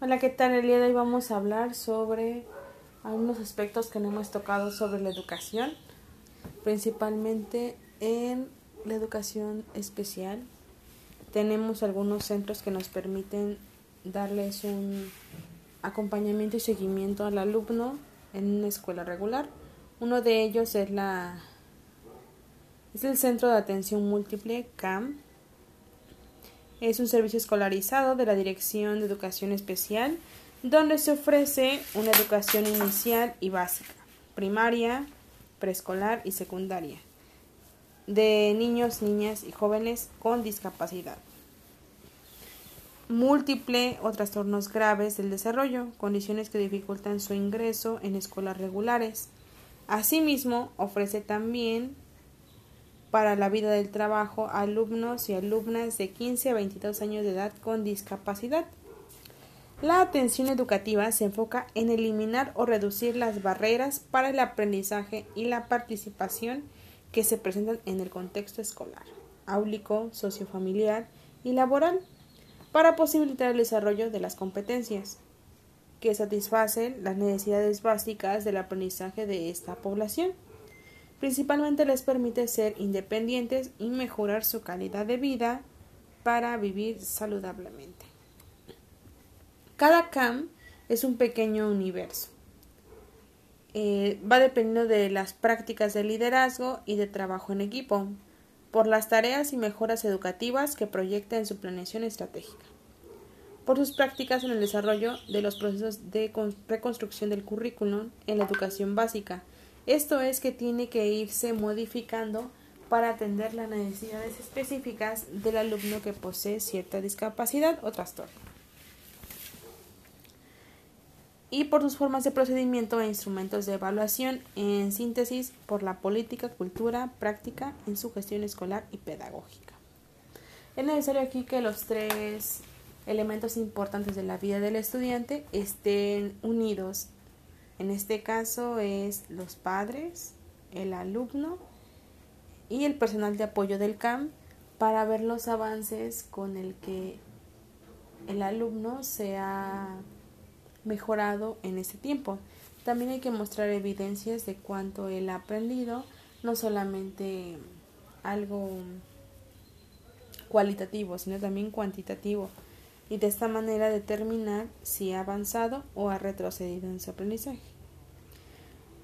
Hola, ¿qué tal? El día de hoy vamos a hablar sobre algunos aspectos que no hemos tocado sobre la educación, principalmente en la educación especial. Tenemos algunos centros que nos permiten darles un acompañamiento y seguimiento al alumno en una escuela regular. Uno de ellos es la es el Centro de Atención Múltiple CAM es un servicio escolarizado de la Dirección de Educación Especial, donde se ofrece una educación inicial y básica, primaria, preescolar y secundaria, de niños, niñas y jóvenes con discapacidad múltiple o trastornos graves del desarrollo, condiciones que dificultan su ingreso en escuelas regulares. Asimismo, ofrece también para la vida del trabajo alumnos y alumnas de 15 a 22 años de edad con discapacidad. La atención educativa se enfoca en eliminar o reducir las barreras para el aprendizaje y la participación que se presentan en el contexto escolar, áulico, sociofamiliar y laboral, para posibilitar el desarrollo de las competencias que satisfacen las necesidades básicas del aprendizaje de esta población. Principalmente les permite ser independientes y mejorar su calidad de vida para vivir saludablemente. Cada CAM es un pequeño universo. Eh, va dependiendo de las prácticas de liderazgo y de trabajo en equipo, por las tareas y mejoras educativas que proyecta en su planeación estratégica, por sus prácticas en el desarrollo de los procesos de reconstrucción del currículum en la educación básica, esto es que tiene que irse modificando para atender las necesidades específicas del alumno que posee cierta discapacidad o trastorno. Y por sus formas de procedimiento e instrumentos de evaluación, en síntesis, por la política, cultura, práctica en su gestión escolar y pedagógica. Es necesario aquí que los tres elementos importantes de la vida del estudiante estén unidos en este caso es los padres, el alumno y el personal de apoyo del CAM para ver los avances con el que el alumno se ha mejorado en ese tiempo. También hay que mostrar evidencias de cuánto él ha aprendido, no solamente algo cualitativo, sino también cuantitativo y de esta manera determinar si ha avanzado o ha retrocedido en su aprendizaje.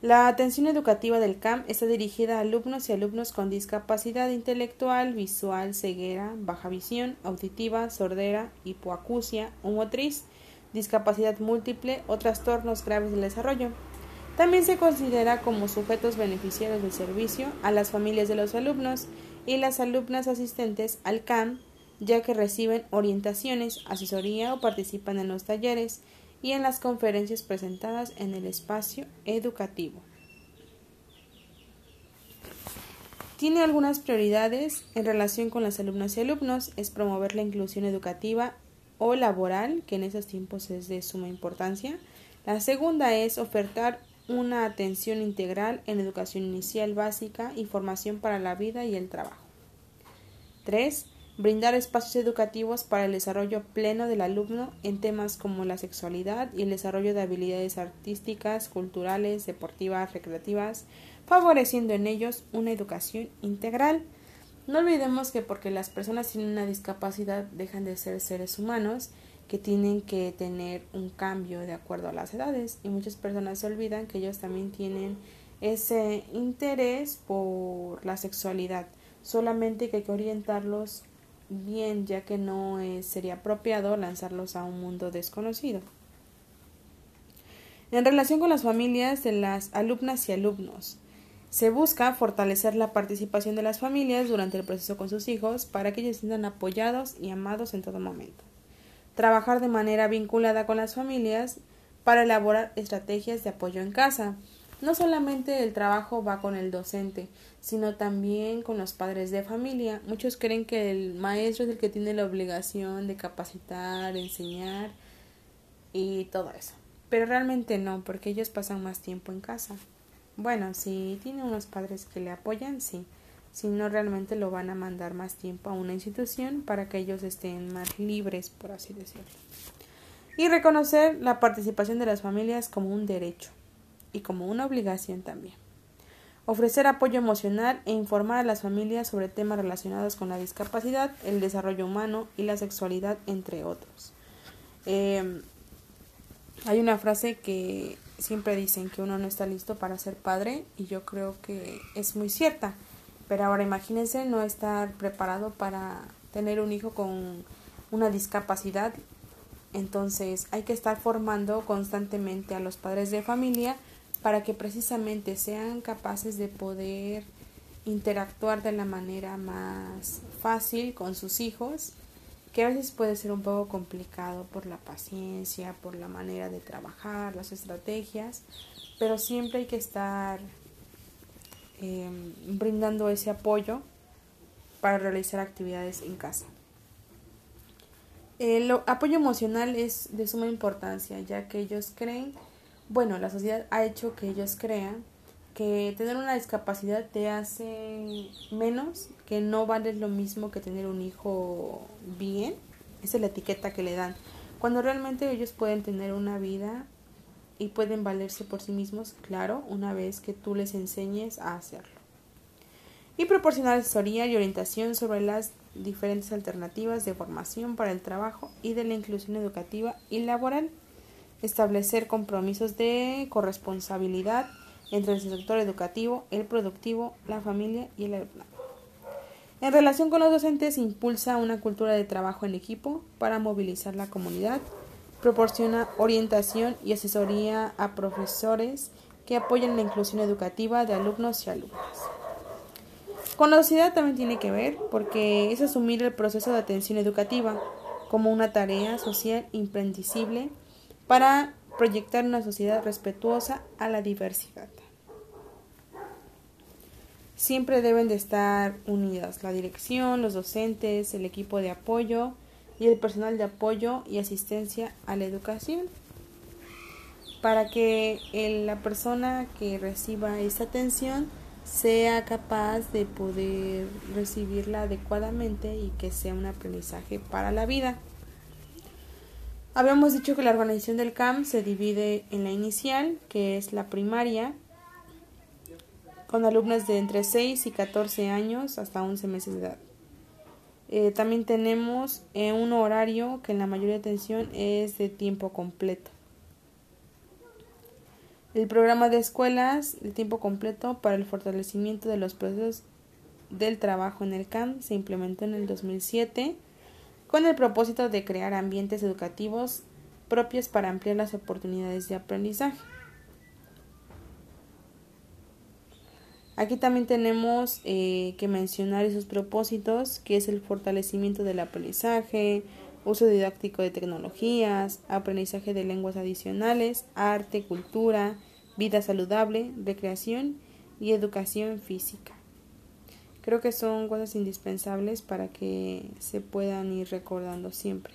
La atención educativa del CAM está dirigida a alumnos y alumnos con discapacidad intelectual, visual, ceguera, baja visión, auditiva, sordera, hipoacusia o motriz, discapacidad múltiple o trastornos graves del desarrollo. También se considera como sujetos beneficiarios del servicio a las familias de los alumnos y las alumnas asistentes al CAM ya que reciben orientaciones, asesoría o participan en los talleres y en las conferencias presentadas en el espacio educativo. Tiene algunas prioridades en relación con las alumnas y alumnos, es promover la inclusión educativa o laboral, que en esos tiempos es de suma importancia. La segunda es ofertar una atención integral en educación inicial básica y formación para la vida y el trabajo. 3 brindar espacios educativos para el desarrollo pleno del alumno en temas como la sexualidad y el desarrollo de habilidades artísticas, culturales, deportivas, recreativas, favoreciendo en ellos una educación integral. No olvidemos que porque las personas tienen una discapacidad dejan de ser seres humanos que tienen que tener un cambio de acuerdo a las edades y muchas personas se olvidan que ellos también tienen ese interés por la sexualidad solamente que hay que orientarlos bien ya que no sería apropiado lanzarlos a un mundo desconocido. En relación con las familias de las alumnas y alumnos, se busca fortalecer la participación de las familias durante el proceso con sus hijos para que ellos sientan apoyados y amados en todo momento. Trabajar de manera vinculada con las familias para elaborar estrategias de apoyo en casa, no solamente el trabajo va con el docente, sino también con los padres de familia. Muchos creen que el maestro es el que tiene la obligación de capacitar, enseñar y todo eso. Pero realmente no, porque ellos pasan más tiempo en casa. Bueno, si tiene unos padres que le apoyan, sí. Si no, realmente lo van a mandar más tiempo a una institución para que ellos estén más libres, por así decirlo. y reconocer la participación de las familias como un derecho y como una obligación también. Ofrecer apoyo emocional e informar a las familias sobre temas relacionados con la discapacidad, el desarrollo humano y la sexualidad, entre otros. Em, hay una frase que siempre dicen que uno no está listo para ser padre y yo creo que es muy cierta. Pero ahora imagínense no estar preparado para tener un hijo con una discapacidad. Entonces hay que estar formando constantemente a los padres de familia para que precisamente sean capaces de poder interactuar de la manera más fácil con sus hijos, que a veces puede ser un poco complicado por la paciencia, por la manera de trabajar, las estrategias, pero siempre hay que estar em, brindando ese apoyo para realizar actividades en casa. El apoyo emocional es de suma importancia, ya que ellos creen bueno, la sociedad ha hecho que ellos crean que tener una discapacidad te hace menos, que no vale lo mismo que tener un hijo bien. Esa es la etiqueta que le dan. Cuando realmente ellos pueden tener una vida y pueden valerse por sí mismos, claro, una vez que tú les enseñes a hacerlo. Y proporcionar asesoría y orientación sobre las diferentes alternativas de formación para el trabajo y de la inclusión educativa y laboral establecer compromisos de corresponsabilidad entre el sector educativo, el productivo, la familia y el alumnado. En relación con los docentes, impulsa una cultura de trabajo en equipo para movilizar la comunidad, proporciona orientación y asesoría a profesores que apoyen la inclusión educativa de alumnos y alumnas. Con la sociedad también tiene que ver porque es asumir el proceso de atención educativa como una tarea social imprendicible para proyectar una sociedad respetuosa a la diversidad. Siempre deben de estar unidas la dirección, los docentes, el equipo de apoyo y el personal de apoyo y asistencia a la educación para que la persona que reciba esta atención sea capaz de poder recibirla adecuadamente y que sea un aprendizaje para la vida. Habíamos dicho que la organización del CAM se divide en la inicial, que es la primaria, con alumnas de entre 6 y 14 años hasta 11 meses de edad. Eh, también tenemos eh, un horario que en la mayoría de atención es de tiempo completo. El programa de escuelas de tiempo completo para el fortalecimiento de los procesos del trabajo en el CAM se implementó en el 2007 con el propósito de crear ambientes educativos propios para ampliar las oportunidades de aprendizaje. Aquí también tenemos eh, que mencionar esos propósitos, que es el fortalecimiento del aprendizaje, uso didáctico de tecnologías, aprendizaje de lenguas adicionales, arte, cultura, vida saludable, recreación y educación física. Creo que son cosas indispensables para que se puedan ir recordando siempre.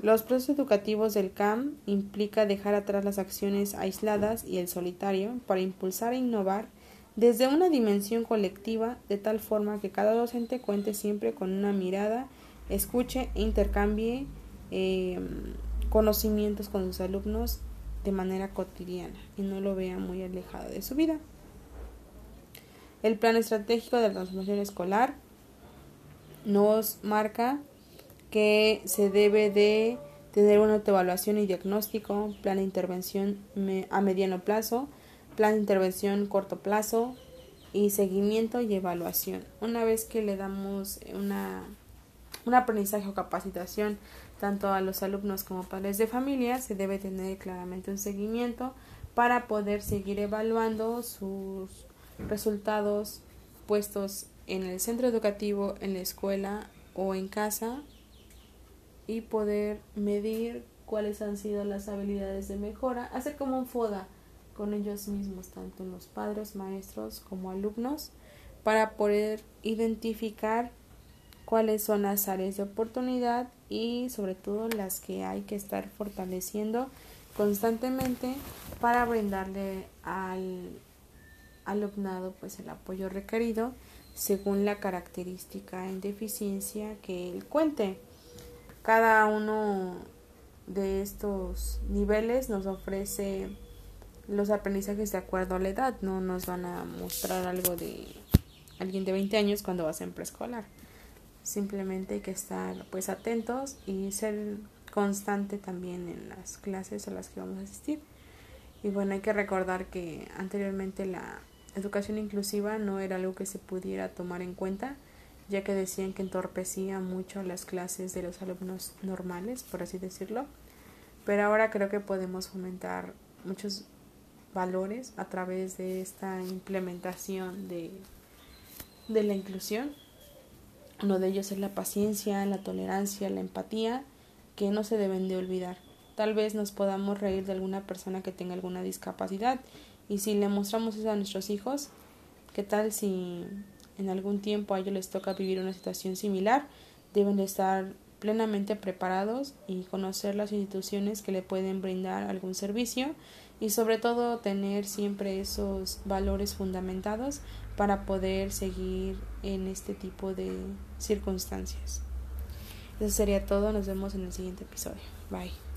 Los procesos educativos del CAM implica dejar atrás las acciones aisladas y el solitario para impulsar e innovar desde una dimensión colectiva de tal forma que cada docente cuente siempre con una mirada, escuche e intercambie em, conocimientos con sus alumnos de manera cotidiana y no lo vea muy alejado de su vida. El plan estratégico de la transformación escolar nos marca que se debe de tener una autoevaluación y diagnóstico, plan de intervención a mediano plazo, plan de intervención corto plazo y seguimiento y evaluación. Una vez que le damos una, un aprendizaje o capacitación tanto a los alumnos como padres de familia, se debe tener claramente un seguimiento para poder seguir evaluando sus resultados puestos en el centro educativo, en la escuela o en casa y poder medir cuáles han sido las habilidades de mejora, hacer como un FODA con ellos mismos, tanto los padres, maestros como alumnos, para poder identificar cuáles son las áreas de oportunidad y sobre todo las que hay que estar fortaleciendo constantemente para brindarle al alumnado pues el apoyo requerido según la característica en deficiencia que él cuente. Cada uno de estos niveles nos ofrece los aprendizajes de acuerdo a la edad, no nos van a mostrar algo de alguien de 20 años cuando vas en preescolar. Simplemente hay que estar pues atentos y ser constante también en las clases a las que vamos a asistir. Y bueno, hay que recordar que anteriormente la educación inclusiva no era algo que se pudiera tomar en cuenta, ya que decían que entorpecía mucho las clases de los alumnos normales, por así decirlo. Pero ahora creo que podemos fomentar muchos valores a través de esta implementación de, de la inclusión. Uno de ellos es la paciencia, la tolerancia, la empatía, que no se deben de olvidar. Tal vez nos podamos reír de alguna persona que tenga alguna discapacidad y si le mostramos eso a nuestros hijos, ¿qué tal si en algún tiempo a ellos les toca vivir una situación similar? Deben de estar plenamente preparados y conocer las instituciones que le pueden brindar algún servicio y sobre todo tener siempre esos valores fundamentados para poder seguir en este tipo de circunstancias. Eso sería todo, nos vemos en el siguiente episodio. Bye.